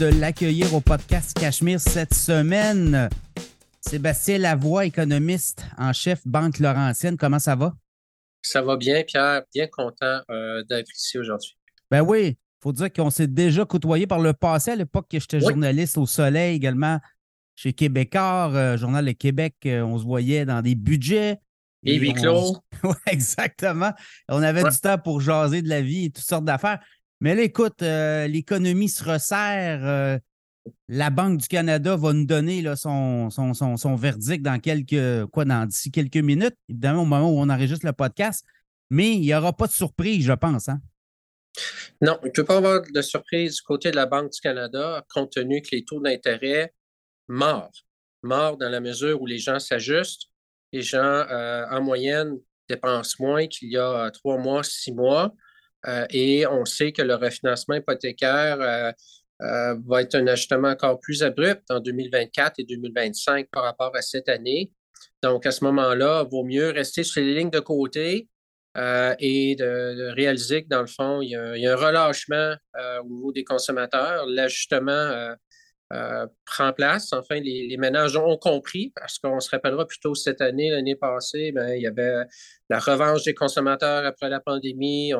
de l'accueillir au podcast Cachemire cette semaine. Sébastien Lavoie, économiste en chef Banque Laurentienne. Comment ça va? Ça va bien, Pierre. Bien content euh, d'être ici aujourd'hui. Ben oui, il faut dire qu'on s'est déjà côtoyé par le passé à l'époque que j'étais journaliste au Soleil également chez Québécois, euh, Journal de Québec. Euh, on se voyait dans des budgets. Et huis clos. Oui, exactement. On avait du temps pour jaser de la vie et toutes sortes d'affaires. Mais là, écoute, euh, l'économie se resserre. Euh, la Banque du Canada va nous donner son, verdict dans quelques quoi, dans d'ici quelques minutes, évidemment, au moment où on enregistre le podcast. Mais il n'y aura pas de surprise, je pense. Hein? Non, il ne peut pas avoir de surprise du côté de la Banque du Canada, compte tenu que les taux d'intérêt morts. Morts dans la mesure où les gens s'ajustent. Les gens, euh, en moyenne, dépensent moins qu'il y a trois mois, six mois. Euh, et on sait que le refinancement hypothécaire euh, euh, va être un ajustement encore plus abrupt en 2024 et 2025 par rapport à cette année. Donc, à ce moment-là, il vaut mieux rester sur les lignes de côté et de, réaliser que, dans le fond, il y a, un relâchement au niveau des consommateurs. L'ajustement prend place. Enfin, les, ménages ont compris, parce qu'on se rappellera plutôt cette année, l'année passée, ben, il y avait la revanche des consommateurs après la pandémie.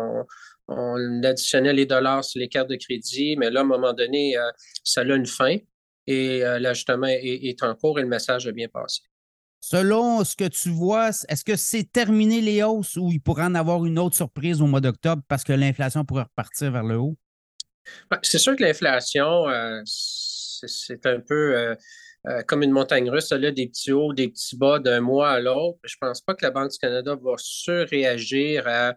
On additionnait les dollars sur les cartes de crédit, mais là, à un moment donné, euh, ça a une fin et euh, l'ajustement est, en cours et le message a bien passé. Selon ce que tu vois, est-ce que c'est terminé les hausses ou il pourrait en avoir une autre surprise au mois d'octobre parce que l'inflation pourrait repartir vers le haut? C'est sûr que l'inflation, euh, c'est un peu comme une montagne russe, là, des petits hauts, des petits bas d'un mois à l'autre. Je ne pense pas que la Banque du Canada va surréagir à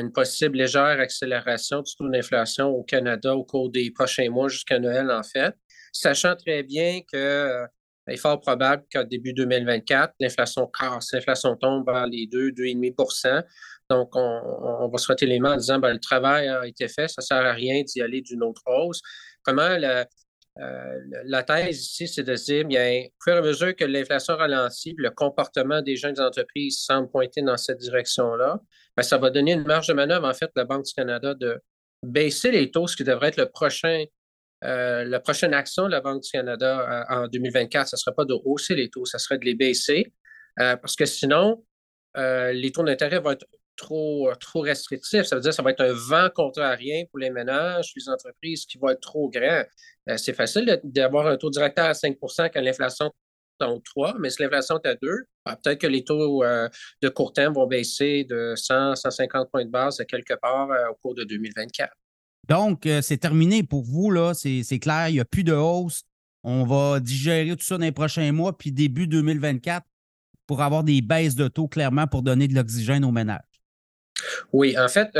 une possible légère accélération du taux d'inflation au Canada au cours des prochains mois jusqu'à Noël, en fait, sachant très bien que euh, est fort probable qu'au début 2024, l'inflation casse, l'inflation tombe vers les 2, 2,5 Donc, on, va se frotter les mains en disant ben, le travail a été fait, ça ne sert à rien d'y aller d'une autre hausse. Comment la, euh, la thèse ici, c'est de dire, bien, au fur et à mesure que l'inflation ralentit, le comportement des jeunes entreprises semble pointer dans cette direction-là, ben, ça va donner une marge de manœuvre, en fait, à la Banque du Canada de baisser les taux, ce qui devrait être le prochain, euh, la prochaine action de la Banque du Canada euh, en 2024. Ce ne serait pas de hausser les taux, ce serait de les baisser, parce que sinon, les taux d'intérêt vont être trop, trop restrictifs. Ça veut dire que ça va être un vent contrarien pour les ménages, les entreprises qui vont être trop grands. Euh, c'est facile d'avoir un taux directeur à 5% quand l'inflation est en 3, mais si l'inflation est à 2, ah, peut-être que les taux euh, de court terme vont baisser de 100, 150 points de base à quelque part euh, au cours de 2024. Donc, c'est terminé pour vous, là. C'est clair, il n'y a plus de hausse. On va digérer tout ça dans les prochains mois, puis début 2024 pour avoir des baisses de taux, clairement, pour donner de l'oxygène aux ménages. Oui, en fait,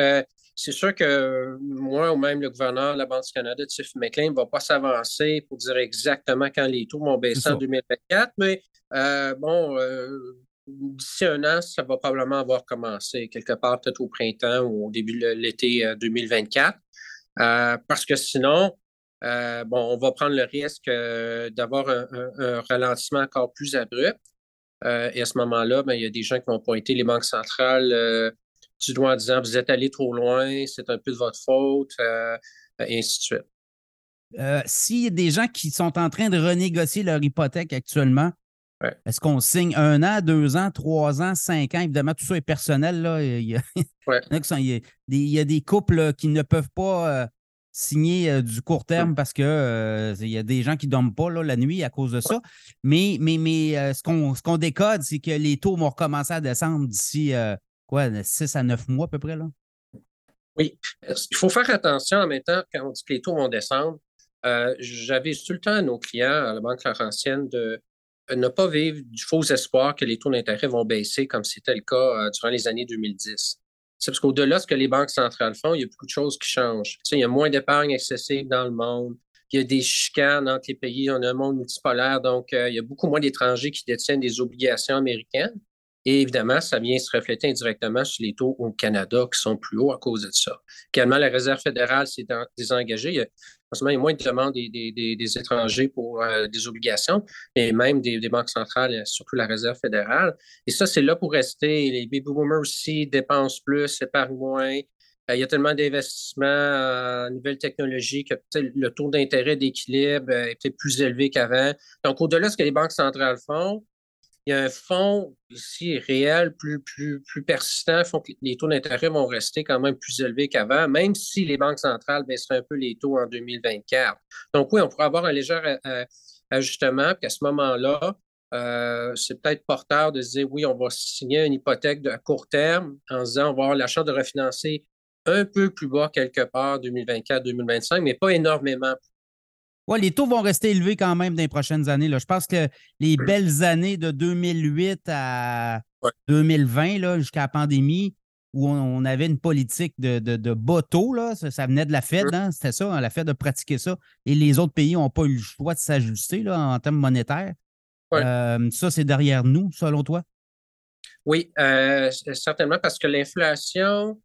c'est sûr que moi ou même le gouverneur de la Banque du Canada, Tiff McLean, ne va pas s'avancer pour dire exactement quand les taux vont baisser en 2024, mais euh, bon, euh, d'ici un an, ça va probablement avoir commencé quelque part peut-être au printemps ou au début de l'été 2024. Euh, parce que sinon, bon, on va prendre le risque d'avoir un, ralentissement encore plus abrupt. et à ce moment-là, ben, il y a des gens qui vont pointer les banques centrales du doigt en disant vous êtes allé trop loin, c'est un peu de votre faute, euh, et ainsi de suite. Euh, s'il y a des gens qui sont en train de renégocier leur hypothèque actuellement, est-ce qu'on signe un an, deux ans, trois ans, cinq ans? Évidemment, tout ça est personnel. Là. Il, y a, des, couples qui ne peuvent pas euh, signer du court terme parce qu'il y a des gens qui ne dorment pas la nuit à cause de ça. Mais, mais, mais ce qu'on décode, c'est que les taux vont recommencer à descendre d'ici quoi, 6 à 9 mois à peu près, là? Oui. Il faut faire attention en même temps quand on dit que les taux vont descendre. Euh, J'avais tout le temps à nos clients à la Banque Laurentienne de ne pas vivre du faux espoir que les taux d'intérêt vont baisser comme c'était le cas euh, durant les années 2010. C'est parce qu'au-delà de ce que les banques centrales font, il y a beaucoup de choses qui changent. il y a moins d'épargne excessive dans le monde. Il y a des chicanes entre les pays. On a un monde multipolaire, donc euh, il y a beaucoup moins d'étrangers qui détiennent des obligations américaines. Et évidemment, ça vient se refléter indirectement sur les taux au Canada qui sont plus hauts à cause de ça. Également, la Réserve fédérale s'est désengagée. A, il y a moins de demandes des, étrangers pour euh, des obligations, mais même des, banques centrales, surtout la Réserve fédérale. Et ça, c'est là pour rester. Les baby boomers aussi dépensent plus, épargnent moins. il y a tellement d'investissements en nouvelles technologies que le taux d'intérêt d'équilibre est peut-être plus élevé qu'avant. Donc, au-delà de ce que les banques centrales font, il y a un fonds ici réel, plus, plus, plus persistant, font que les taux d'intérêt vont rester quand même plus élevés qu'avant, même si les banques centrales baisseraient un peu les taux en 2024. Donc oui, on pourrait avoir un léger euh, euh, ajustement, puis à ce moment-là, euh, c'est peut-être porteur de se dire oui, on va signer une hypothèque de, à court terme en se disant on va avoir la chance de refinancer un peu plus bas quelque part 2024-2025, mais pas énormément oui, les taux vont rester élevés quand même dans les prochaines années. Là. Je pense que les belles années de 2008 à 2020, jusqu'à la pandémie, où on, avait une politique de, de, bas taux, là, ça, venait de la Fed, hein, c'était ça, hein, la Fed de pratiquer ça. Et les autres pays n'ont pas eu le choix de s'ajuster en termes monétaires. Euh, ça, c'est derrière nous, selon toi? Oui, euh, certainement, parce que l'inflation,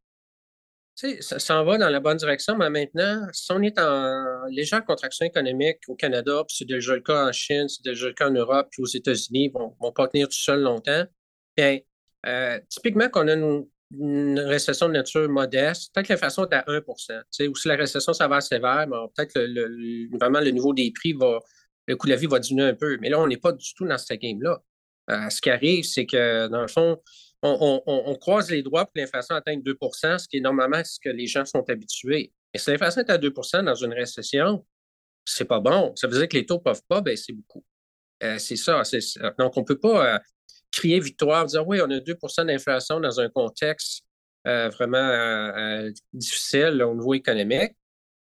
ça s'en va dans la bonne direction, mais maintenant, si on est en légère contraction économique au Canada, puis c'est déjà le cas en Chine, c'est déjà le cas en Europe, puis aux États-Unis, ils ne vont, pas tenir tout seul longtemps, bien, euh, typiquement qu'on a une, récession de nature modeste, peut-être que l'inflation est à 1% ou si la récession s'avère sévère, peut-être le, vraiment le niveau des prix va, le coût de la vie va diminuer un peu. Mais là, on n'est pas du tout dans cette game-là. Euh, ce qui arrive, c'est que, dans le fond, on, croise les doigts pour que l'inflation atteigne 2% ce qui est normalement ce que les gens sont habitués. Mais si l'inflation est à 2% dans une récession, c'est pas bon. Ça veut dire que les taux ne peuvent pas baisser beaucoup. Euh, c'est ça, Donc, on ne peut pas euh, crier victoire, dire oui, on a 2% d'inflation dans un contexte euh, vraiment difficile au niveau économique,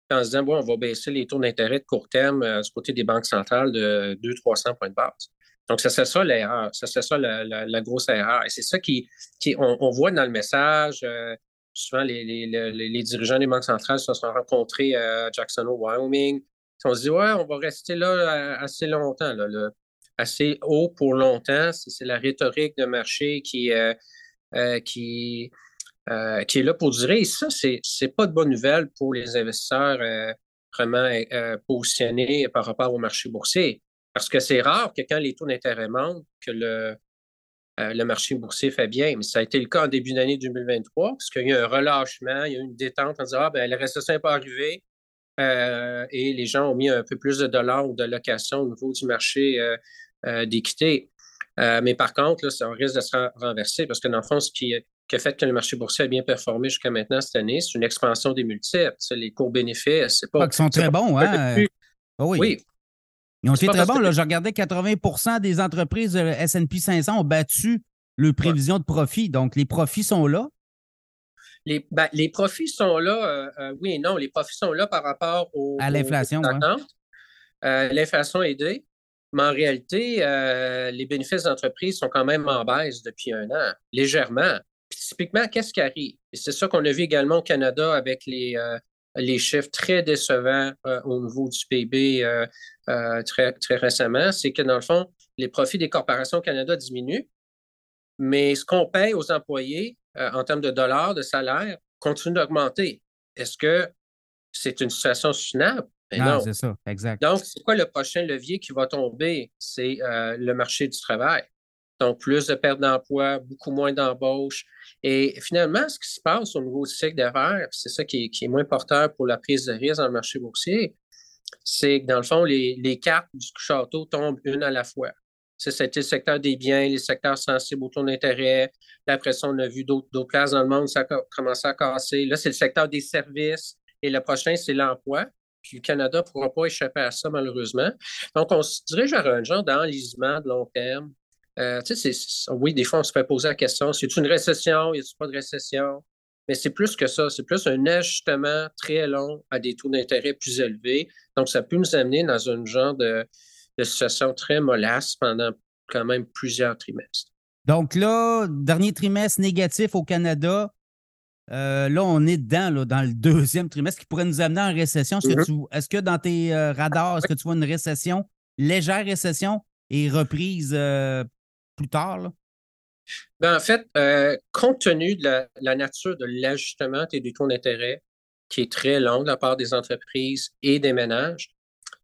en se disant, bon, on va baisser les taux d'intérêt de court terme du côté des banques centrales de 200-300 points de base. Donc, ça c'est ça l'erreur. Ça c'est ça la, grosse erreur. Et c'est ça qui, qui on, voit dans le message. Euh, souvent, les, les, dirigeants des banques centrales se sont rencontrés à Jackson, Wyoming. On se dit, ouais, on va rester là euh, assez longtemps, là, assez haut pour longtemps. C'est la rhétorique de marché qui, euh, qui, qui est là pour durer. Et ça, c'est n'est pas de bonne nouvelle pour les investisseurs vraiment positionnés par rapport au marché boursier. Parce que c'est rare que quand les taux d'intérêt montent, que le, euh, le marché boursier fait bien. Mais ça a été le cas en début d'année 2023, parce qu'il y a eu un relâchement, il y a eu une détente en disant Ah, ben, la récession n'est pas arrivée. Euh, et les gens ont mis un peu plus de dollars ou de location au niveau du marché euh, d'équité. mais par contre, là, ça risque de se renverser parce que dans le fond, ce qui, a fait que le marché boursier a bien performé jusqu'à maintenant cette année, c'est une expansion des multiples. Les cours bénéfices, c'est pas. Ah, qui sont très bons, hein? Ah oui. oui. Ils ont été très bons. Là, je regardais 80% des entreprises SP 500 ont battu le prévision de profit. Donc, les profits sont là. Les, ben, les profits sont là, euh, euh, oui et non. Les profits sont là par rapport au, à l'inflation. Euh, l'inflation est aidée, mais en réalité, les bénéfices d'entreprise sont quand même en baisse depuis un an, légèrement. typiquement, qu'est-ce qui arrive? Et c'est ça qu'on a vu également au Canada avec les, les chiffres très décevants au niveau du PIB euh, très, très récemment, c'est que dans le fond, les profits des corporations au Canada diminuent, mais ce qu'on paye aux employés euh, en termes de dollars, de salaire, continue d'augmenter. Est-ce que c'est une situation soutenable? Ben non, c'est ça, exact. Donc, c'est quoi le prochain levier qui va tomber? C'est euh, le marché du travail. Donc, plus de pertes d'emploi, beaucoup moins d'embauches. Et finalement, ce qui se passe au niveau du cycle d'affaires, c'est ça qui est, moins porteur pour la prise de risque dans le marché boursier, c'est que dans le fond, les, cartes du château tombent une à la fois. C'était le secteur des biens, les secteurs sensibles au taux d'intérêt. Après ça, on a vu d'autres places dans le monde, ça a commencé à casser. Là, c'est le secteur des services. Et le prochain, c'est l'emploi. Puis le Canada ne pourra pas échapper à ça, malheureusement. Donc, on se dirige vers un genre d'enlisement de long terme. Euh, oui, des fois, on se fait poser la question, c'est une récession, y a pas de récession? mais c'est plus que ça. C'est plus un ajustement très long à des taux d'intérêt plus élevés. Donc, ça peut nous amener dans un genre de, situation très mollasse pendant quand même plusieurs trimestres. Donc là, dernier trimestre négatif au Canada. Euh, là, on est dedans, dans le deuxième trimestre qui pourrait nous amener en récession. Est-ce, que, mm-hmm. que, dans tes euh, radars, est-ce que tu vois une récession, légère récession et reprise euh, plus tard? Là? Ben, en fait, euh, compte tenu de la, nature de l'ajustement des taux d'intérêt, qui est très long de la part des entreprises et des ménages,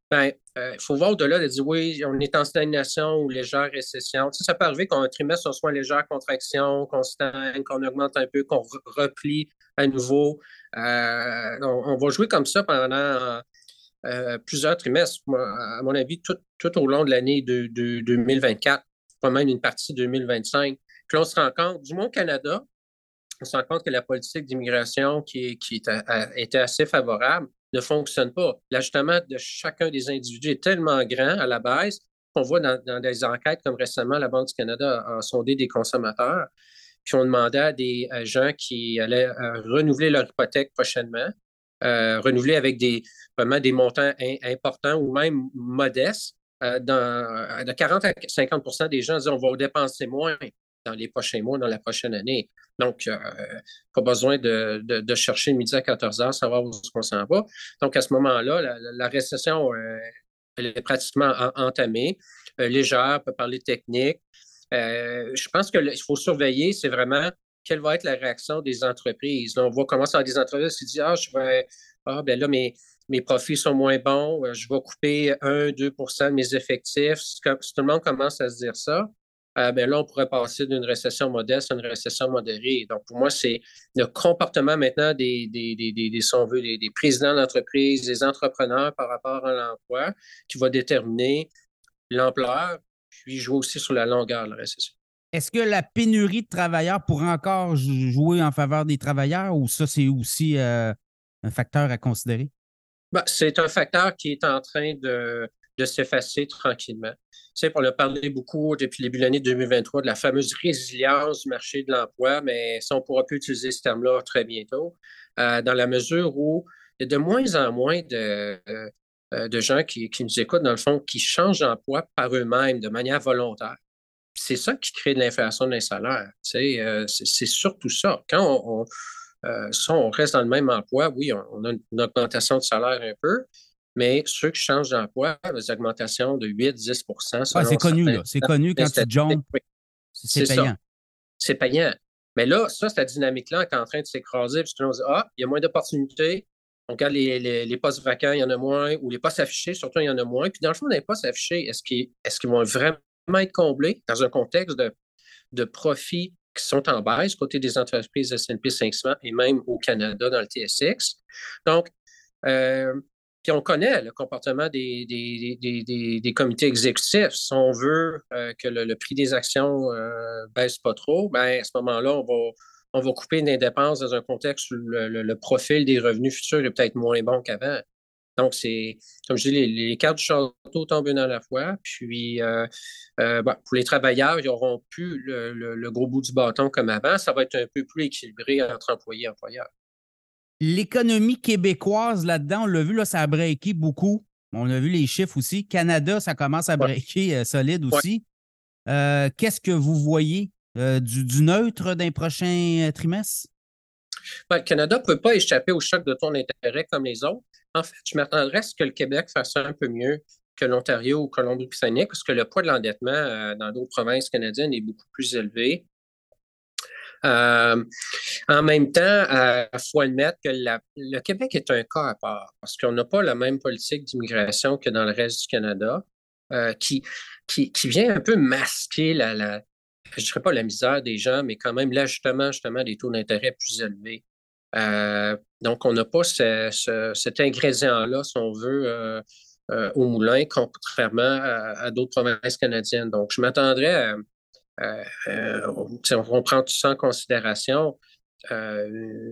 ben, euh, il faut voir au-delà de dire oui, on est en stagnation ou légère récession. ça peut arriver qu'un trimestre, on soit en légère contraction, qu'on stagne, qu'on augmente un peu, qu'on replie à nouveau. On, va jouer comme ça pendant plusieurs trimestres, à mon avis, tout, au long de l'année de, 2024, pas même une partie de 2025. Puis on se rend compte, du moins au Canada, on se rend compte que la politique d'immigration qui, était assez favorable ne fonctionne pas. L'ajustement de chacun des individus est tellement grand à la base qu'on voit dans, des enquêtes comme récemment, la Banque du Canada a, sondé des consommateurs, puis on demandait à des gens qui allaient renouveler leur hypothèque prochainement, euh, renouveler avec des, vraiment des montants importants ou même modestes. Euh, de 40 à 50% des gens disent on va dépenser moins dans les prochains mois, dans la prochaine année. Donc, euh, pas besoin de, de, chercher midi à 14 heures, savoir où on s'en va. Donc, à ce moment-là, la, récession euh, elle est pratiquement entamée. Légère, on peut parler technique. je pense qu'il faut surveiller, c'est vraiment quelle va être la réaction des entreprises. on voit comment ça des entreprises qui disent Ah, je vais, ah, ben là, mes, mes profits sont moins bons, je vais couper 1-2% de mes effectifs. Si tout le monde commence à se dire ça, euh, ben là, on pourrait passer d'une récession modeste à une récession modérée. Donc, pour moi, c'est le comportement maintenant des, des, des, des, des entrepreneurs par rapport à l'emploi qui va déterminer l'ampleur, puis jouer aussi sur la longueur de la récession. Est-ce que la pénurie de travailleurs pourrait encore jouer en faveur des travailleurs ou ça, c'est aussi euh, un facteur à considérer? Ben, c'est un facteur qui est en train de, de s'effacer tranquillement. Tu sais, on a parlé beaucoup depuis le début de l'année 2023 de la fameuse résilience du marché de l'emploi, mais ça, on pourra plus utiliser ce terme-là très bientôt, euh, dans la mesure où il y a de moins en moins de, euh, de gens qui, nous écoutent, dans le fond, qui changent d'emploi par eux-mêmes de manière volontaire. C'est ça qui crée de l'inflation des salaires. Tu sais, euh, c'est surtout ça. Quand on reste dans le même emploi, oui, on, a une augmentation de salaire un peu, mais ceux qui changent d'emploi, des augmentations de 8-10% C'est connu, C'est connu quand tu jumps. C'est payant. C'est payant. Mais là, ça, cette dynamique-là est en train de s'écraser, puisqu'on dit Ah, il y a moins d'opportunités. On regarde les, postes vacants, il y en a moins, ou les postes affichés, surtout, il y en a moins. Puis dans le fond, les postes affichés, est-ce qu'ils vont vraiment être comblés dans un contexte de, de profits qui sont en baisse côté des entreprises S&P 500 et même au Canada dans le TSX? Donc, euh, puis on connaît le comportement des, des, comités exécutifs. Si on veut euh, que le, prix des actions euh, baisse pas trop, ben, à ce moment-là, on va, on va couper des dépenses dans un contexte où le, profil des revenus futurs est peut-être moins bon qu'avant. Donc, c'est, comme je dis, les, cartes du château tombent une à la fois. Puis, euh, pour les travailleurs, ils n'auront plus le, le, gros bout du bâton comme avant. Ça va être un peu plus équilibré entre employés et employeurs. L'économie québécoise là-dedans, on l'a vu, là, ça a breaké beaucoup. On a vu les chiffres aussi. Canada, ça commence à breaker euh, solide aussi. Euh, qu'est-ce que vous voyez euh, du, neutre d'un prochain trimestre? Ben, le Canada ne peut pas échapper au choc de ton intérêt comme les autres. En fait, je m'attendrais à ce que le Québec fasse un peu mieux que l'Ontario ou Colombie-Britannique, parce que le poids de l'endettement dans d'autres provinces canadiennes est beaucoup plus élevé. Euh, en même temps, il faut admettre que le Québec est un cas à part parce qu'on n'a pas la même politique d'immigration que dans le reste du Canada, euh, qui, qui, vient un peu masquer la je dirais pas la misère des gens, mais quand même l'ajustement justement des taux d'intérêt plus élevés. Euh, donc, on n'a pas cet ingrédient-là, si on veut, au moulin, contrairement à, d'autres provinces canadiennes. Donc, je m'attendrais à, euh, euh, on, prend tout ça en considération. Euh,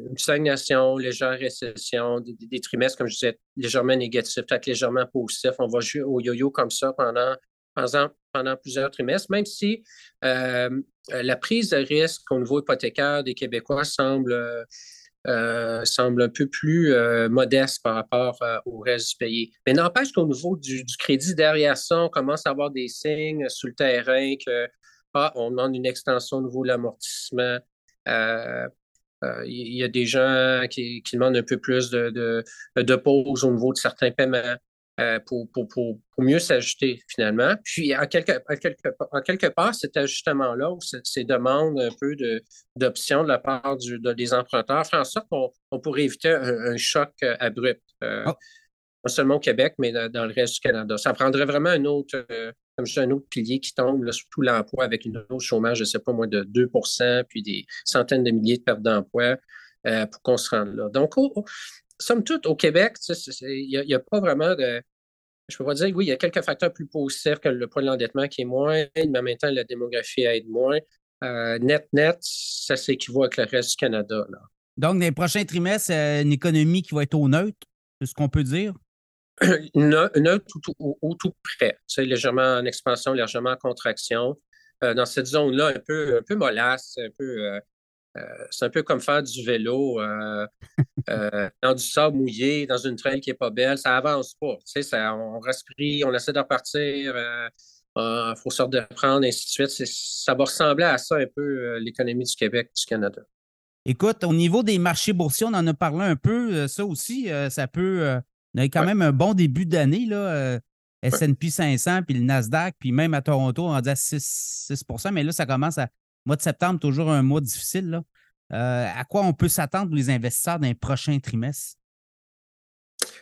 une stagnation, légère récession, des, trimestres, comme je disais, légèrement négatifs, peut-être légèrement positifs. On va jouer au yo-yo comme ça pendant, pendant, pendant plusieurs trimestres, même si la prise de risque au niveau hypothécaire des Québécois semble, semble un peu plus modeste par rapport au reste du pays. Mais n'empêche qu'au niveau du, crédit derrière ça, on commence à avoir des signes sur le terrain que ah, on demande une extension au niveau de l'amortissement. Euh, euh, il y a des gens qui, demandent un peu plus de, de, pause au niveau de certains paiements euh, pour, mieux s'ajuster finalement. Puis, en quelque, quelque, part, cet ajustement-là ou ces demandes un peu d'options de, la part des emprunteurs font en sorte qu'on pourrait éviter un, choc abrupt. Ah. Non seulement au Québec, mais dans, le reste du Canada. Ça prendrait vraiment un autre, comme je un autre pilier qui tombe, là, surtout l'emploi avec une hausse chômage, je ne sais pas, moins de 2% puis des centaines de milliers de pertes d'emploi. pour qu'on se rende là. Donc, somme toute, au Québec, il n'y a, pas vraiment de. Je peux pas dire, oui, il y a quelques facteurs plus positifs que le poids de l'endettement qui est moins, mais en même temps, la démographie aide moins. net, net, ça s'équivaut avec le reste du Canada. Donc, dans les prochains trimestres, une économie qui va être au neutre, c'est ce qu'on peut dire? neutre ou, tout près. C'est légèrement en expansion, légèrement en contraction. Euh, dans cette zone-là, un peu, un peu mollasse, un peu. Euh, euh, c'est un peu comme faire du vélo dans du sable mouillé, dans une traîne qui n'est pas belle. Ça avance pas. Ça, on respire, on essaie de repartir. Il faut se reprendre, ainsi de suite. Ça va ressembler à ça un peu l'économie du Québec, du Canada. Écoute, au niveau des marchés boursiers, on en a parlé un peu. Ça aussi, ça peut. on a quand même un bon début d'année. là. S&P 500, puis le Nasdaq, puis même à Toronto, on dit à 6%, mais là, ça commence à. Mois de septembre, toujours un mois difficile. Euh, à quoi on peut s'attendre les investisseurs dans les prochains trimestres?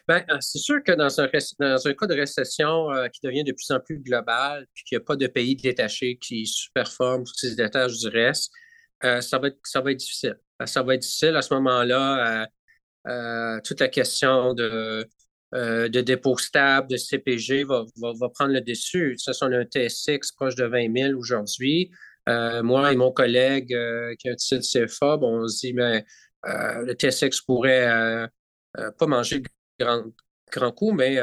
Bien, euh, c'est sûr que dans un, dans un cas de récession euh, qui devient de plus en plus global, puis qu'il n'y a pas de pays détachés qui superforment ou qui se détachent du reste, ça, va être, ça va être difficile. Ça va être difficile à ce moment-là. toute la question de de dépôt stable, de CPG va, prendre le dessus. Ce sont un TSX proche de 20 000 aujourd'hui. Euh, moi et mon collègue euh, qui a un titre CFA, on se dit, mais le TSX pourrait pas manger grand, grand coup, mais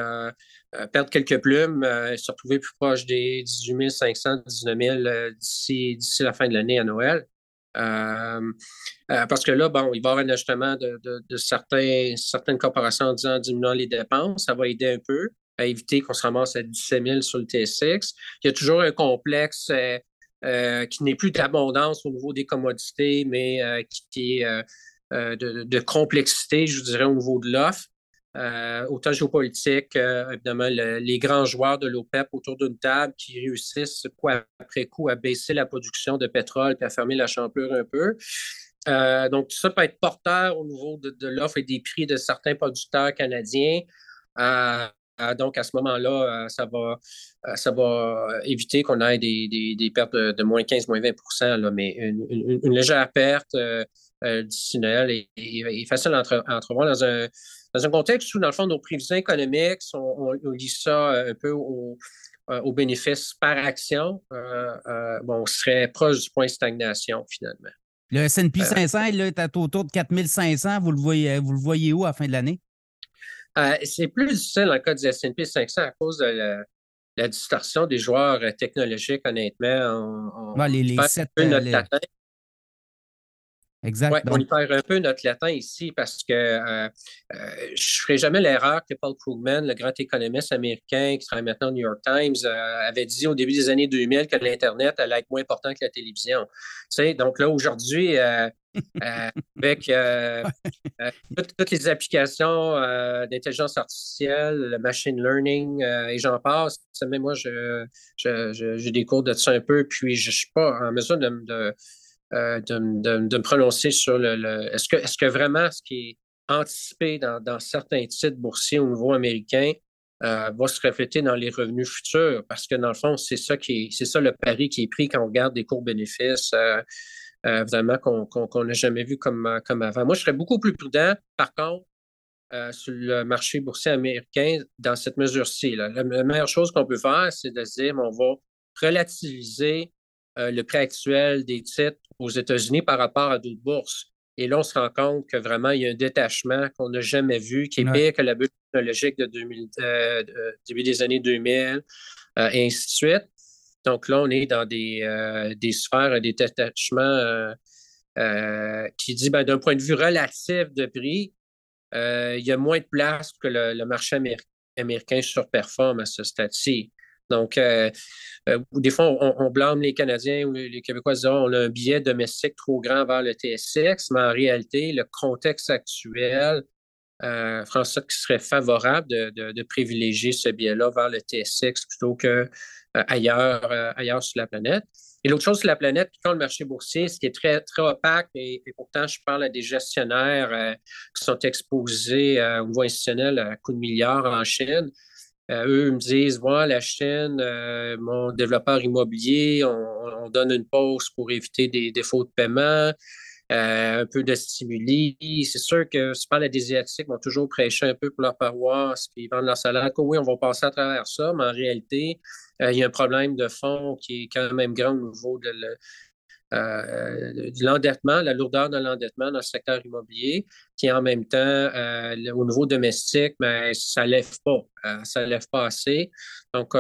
perdre quelques plumes et se retrouver plus proche des 18 500, 19 000 d'ici la fin de l'année à Noël. Euh, euh, parce que là, bon, il va y avoir un ajustement de, certains, certaines corporations en disant diminuant les dépenses. Ça va aider un peu à éviter qu'on se ramasse à 17 000 sur le TSX. Il y a toujours un complexe euh, qui n'est plus d'abondance au niveau des commodités, mais qui, est de, complexité, je dirais, au niveau de l'offre. Euh, autant géopolitique, euh, évidemment, les grands joueurs de l'OPEP autour d'une table qui réussissent après coup à baisser la production de pétrole et à fermer la champlure un peu. Euh, donc, tout ça peut être porteur au niveau de, l'offre et des prix de certains producteurs canadiens. Donc, à ce moment-là, ça, va, ça va éviter qu'on ait des, pertes de, moins 15, moins 20% mais une, légère perte d'ici Noël est, facile à, entrevoir dans un dans un contexte où, dans le fond, nos prévisions économiques, on, lit ça euh, un peu au, euh, au bénéfice par action, euh, bon, on serait proche du point de stagnation, finalement. Le S&P 500 là, est autour de 4500. Vous le voyez, vous le voyez où à la fin de l'année? C'est plus difficile dans le cas du S&P 500 à cause de la, distorsion des joueurs technologiques, honnêtement. On, les, les sept, Exact. on y perd un peu notre latin ici parce que euh, euh, je ne ferai jamais l'erreur que Paul Krugman, le grand économiste américain qui travaille maintenant au New York Times, euh, avait dit au début des années 2000 que l'Internet allait être moins important que la télévision. Tu donc là, aujourd'hui, avec toutes, les applications d'intelligence artificielle, le machine learning et j'en passe, mais moi, je, je, des cours de ça un peu, puis je ne suis pas en mesure de euh, de, me prononcer sur le. est-ce, que, est-ce que vraiment ce qui est anticipé dans, certains titres boursiers au niveau américain euh, va se refléter dans les revenus futurs? Parce que dans le fond, c'est ça qui c'est ça le pari qui est pris quand on regarde des cours bénéfices. Euh, vraiment qu'on n'a jamais vu comme, comme avant. Moi, je serais beaucoup plus prudent, par contre, sur le marché boursier américain dans cette mesure-ci. La, meilleure chose qu'on peut faire, c'est de dire on va relativiser le prix actuel des titres aux États-Unis par rapport à d'autres bourses. Et là, on se rend compte que vraiment, il y a un détachement qu'on n'a jamais vu, qui est pire que la bulle technologique de euh, début des années 2000, euh, et ainsi de suite. Donc là, on est dans des, euh, des sphères, des détachements qui dit, ben, d'un point de vue relatif de prix, il y a moins de place que le, marché américain surperforme à ce stade-ci. Donc, euh, euh, des fois, on, blâme les Canadiens ou les Québécois disant on a un billet domestique trop grand vers le TSX, mais en réalité, le contexte actuel, euh, François, qui serait favorable de, privilégier ce biais-là vers le TSX plutôt qu'ailleurs ailleurs, ailleurs sur la planète. Et l'autre chose sur la planète, quand le marché boursier, ce qui est très, très opaque, et, pourtant, je parle à des gestionnaires qui sont exposés au niveau institutionnel à coups de milliards en Chine. Euh, eux me disent voilà, la Chine, euh, mon développeur immobilier, on, donne une pause pour éviter des défauts de paiement. un peu de stimuli. C'est sûr que parle des Asiatiques, vont toujours prêcher un peu pour leur paroisse, puis vendre leur salaire. Oui, on va passer à travers ça, mais en réalité, il y a un problème de fond qui est quand même grand au niveau euh, de l'endettement, la lourdeur de l'endettement dans le secteur immobilier, qui en même temps, euh, au niveau domestique, mais ben, ça ne lève pas. Euh, ça ne lève pas assez. Donc,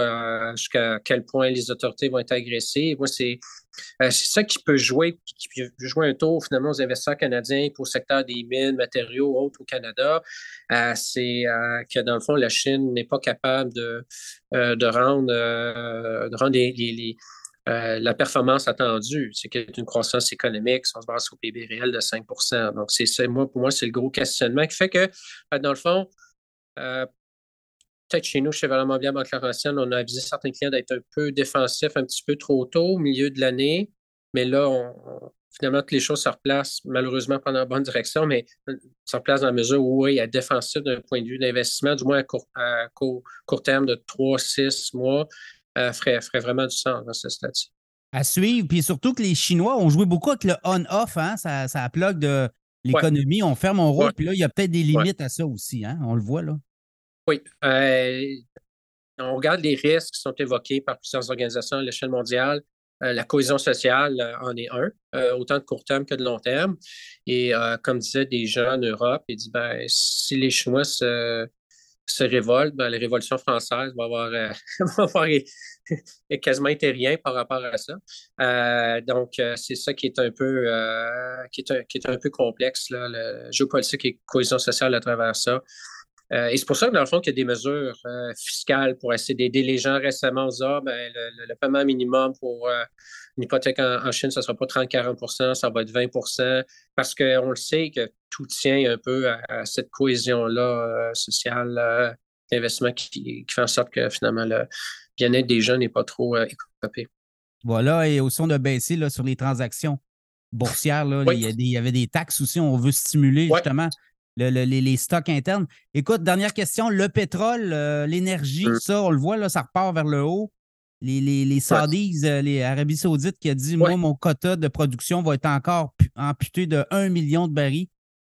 jusqu'à quel point les autorités vont être agressées. C'est ça qui peut jouer, qui peut jouer un tour finalement aux investisseurs canadiens pour le secteur des mines, matériaux, autres au Canada. c'est que dans le fond, la Chine n'est pas capable de, de rendre, de rendre les euh, la performance attendue, c'est qu'il y a une croissance économique, si on se base le PIB réel de 5% Donc, c'est, moi, pour moi, c'est le gros questionnement qui fait que, euh, dans le fond, euh, peut-être chez nous, chez Valorement Bien Banque Laurentienne, on a avisé certains clients d'être un peu défensifs un petit peu trop tôt, au milieu de l'année. Mais là, finalement, toutes les choses se replacent, malheureusement, pendant la bonne direction, mais se replacent dans la mesure où, oui, il y a défensif d'un point de vue d'investissement, du moins à court, terme de 3-6 mois. Euh, ferait, vraiment du sens dans ce stade-ci. À suivre, puis surtout que les Chinois ont joué beaucoup avec le on-off, hein? ça, ça de l'économie, on ferme, on roule, puis là, il y a peut-être des limites à ça aussi, hein? on le voit là. Oui. Euh, on regarde les risques qui sont évoqués par plusieurs organisations à l'échelle mondiale. Euh, la cohésion sociale en est un, autant de court terme que de long terme. Et comme disaient des gens en Europe, ils disent ben, si les Chinois se, se révolte, ben, la Révolution française va avoir, euh, va avoir quasiment été rien par rapport à ça. Euh, donc, euh, c'est ça qui est un peu qui est un, qui est un peu complexe, là, le géopolitique et cohésion sociale à travers ça. Et c'est pour ça que, dans le fond, qu'il y a des mesures fiscales pour essayer d'aider les gens récemment. On ben, le, paiement minimum pour une hypothèque en, Chine, ça ne sera pas 30-40% ça va être 20% parce qu'on le sait que tout tient un peu à, cette cohésion-là euh, sociale, euh, d'investissement qui, fait en sorte que finalement le bien-être des gens n'est pas trop euh, écopé. Voilà, et au son de baisser là, sur les transactions boursières, il, y avait des taxes aussi. On veut stimuler justement les, stocks internes. Écoute, dernière question. Le pétrole, l'énergie, hum. ça, on le voit, là, ça repart vers le haut les, les, les Saudis, euh, les Arabie Saoudite qui a dit Moi, mon quota de production va être encore amputé de 1 million de barils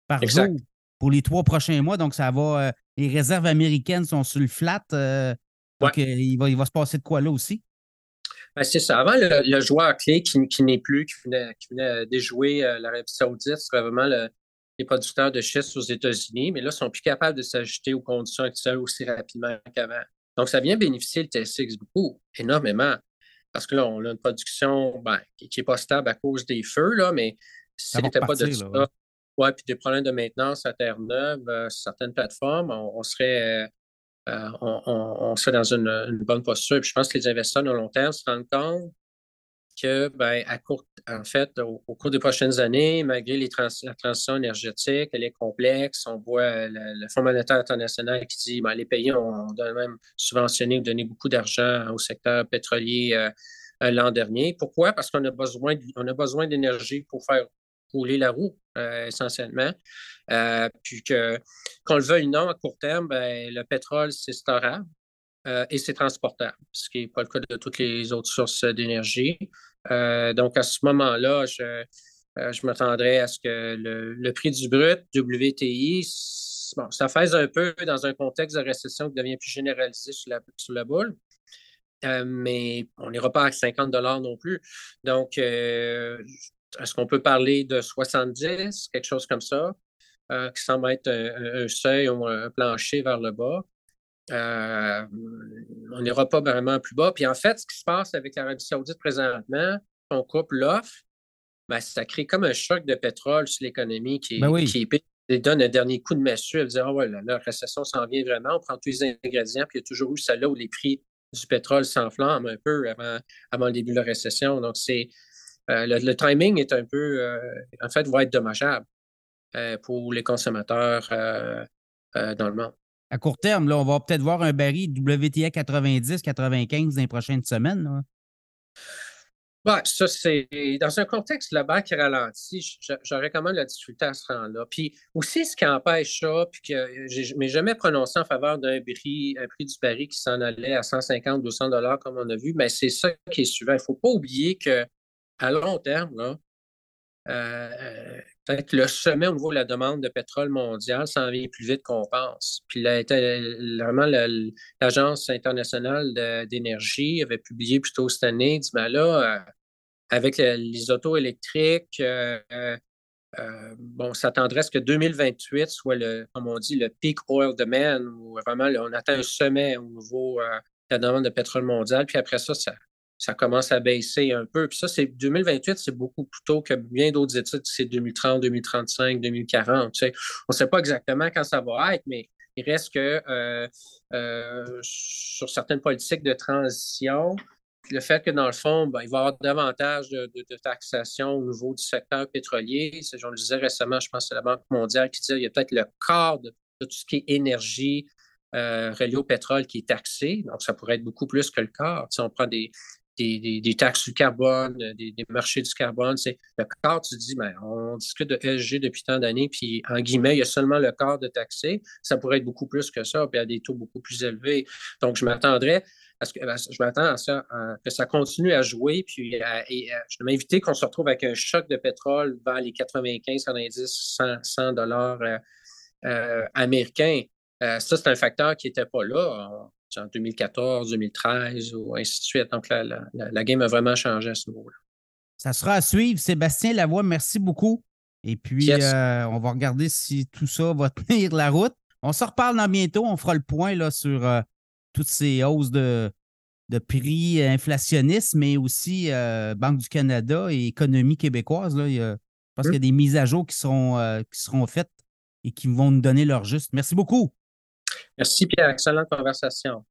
par jour pour les trois prochains mois. Donc, ça va. Euh, les réserves américaines sont sur le flat. Euh, donc, il, va, il va se passer de quoi là aussi? Ben, c'est ça. Avant, le, joueur clé qui, n'est plus, qui venait, déjouer l'Arabie Saoudite, c'était vraiment les producteurs de schiste aux États-Unis, mais là, ils sont plus capables de s'ajouter aux conditions actuelles aussi rapidement qu'avant. Donc, ça vient bénéficier le TSX beaucoup, énormément. Parce que là, on a une production ben, qui n'est pas stable à cause des feux, là, mais si n'était pas de ça, ouais. puis des problèmes de maintenance à Terre-Neuve, euh, certaines plateformes, on, serait, euh, euh, on, serait dans une, bonne posture. Puis je pense que les investisseurs de long terme se rendent compte que, ben, à court, en fait, au, cours des prochaines années, malgré les la transition énergétique, elle est complexe. On voit le, Fonds monétaire international qui dit ben, les pays ont, même subventionné ou donné beaucoup d'argent au secteur pétrolier euh, euh, l'an dernier. Pourquoi? Parce qu'on a besoin, d'énergie pour faire rouler la roue, euh, essentiellement. puis que, qu'on le veuille ou non, à court terme, ben, le pétrole, c'est storable. Euh, et c'est transportable, ce qui n'est pas le cas de toutes les autres sources d'énergie. Euh, donc, à ce moment-là, je, euh, je m'attendrais à ce que le, prix du brut, WTI, ça fasse un peu dans un contexte de récession qui devient plus généralisé sur la, boule. mais on n'ira pas à 50 non plus. Donc, est-ce qu'on peut parler de 70, quelque chose comme ça, qui semble être un seuil ou un plancher vers le bas? Euh, on n'ira pas vraiment plus bas. Puis en fait, ce qui se passe avec l'Arabie Saoudite présentement, on coupe l'offre, ben, ça crée comme un choc de pétrole sur l'économie qui, ben qui donne un dernier coup de massue. Elle dit Ah ouais, la récession s'en vient vraiment. On prend tous les ingrédients, puis il y a toujours eu ça là où les prix du pétrole s'enflamment un peu avant, avant le début de la récession. Donc, c'est euh, le, timing est un peu, euh, en fait, va être dommageable pour les consommateurs dans le monde à court terme, là, on va peut-être voir un baril WTA 90, 95 dans les prochaines semaines. ça, c'est dans un contexte là-bas qui ralentit, j'aurais quand même la difficulté à se rendre là. Puis aussi, ce qui empêche ça, puis que je m'ai jamais prononcé en faveur d'un prix, un prix du baril qui s'en allait à 150, 200 dollars comme on a vu, mais c'est ça qui est suivant. Il ne faut pas oublier qu'à long terme, là, le sommet au niveau de la demande de pétrole mondial s'en vient plus vite qu'on pense. Puis là, vraiment, l'Agence internationale d'énergie avait publié plus tôt cette année, dit, ben là, avec les autos électriques, euh, bon, on s'attendrait à ce que 2028 soit, le, comme on dit, le peak oil demand, où vraiment on atteint un sommet au niveau euh, de la demande de pétrole mondial, puis après ça, ça, commence à baisser un peu. Puis ça, c'est 2028, c'est beaucoup plus tôt que bien d'autres études, c'est 2030, 2035, 2040. Tu sais. On ne sait pas exactement quand ça va être, mais il reste que euh, sur certaines politiques de transition, le fait que, dans le fond, ben, il va y avoir davantage de, taxation au niveau du secteur pétrolier. Je le disais récemment, je pense que c'est la Banque mondiale qui disait qu'il y a peut-être le quart de, tout ce qui est énergie euh, reliée au pétrole qui est taxé. Donc, ça pourrait être beaucoup plus que le quart. Si on prend des, des, taxes du carbone, des, marchés du carbone. C'est le quart, tu dis, ben, on discute de ESG depuis tant d'années, puis en guillemets, il y a seulement le quart de taxé. Ça pourrait être beaucoup plus que ça, puis à des taux beaucoup plus élevés. Donc, je m'attendrais parce que ben, je m'attends à ça, que ça continue à jouer. Puis et, je vais m'inviter qu'on se retrouve avec un choc de pétrole vers les 95, 90, 100, dollars euh, euh, américains. Euh, ça, c'est un facteur qui n'était pas là en, 2014, 2013 ou ainsi de suite. Donc, la, la, game a vraiment changé à ce niveau-là. Ça sera à suivre. Sébastien Lavoie, merci beaucoup. Et puis, on va regarder si tout ça va tenir la route. On se reparle dans bientôt. On fera le point là, sur toutes ces hausses de, de prix inflationnistes, mais aussi euh, Banque du Canada et économie québécoise. Là, il y a, je pense qu'il y a des mises à jour qui euh, qui seront faites et qui vont nous donner leur juste. Merci beaucoup. Merci, Pierre. Excellente conversation.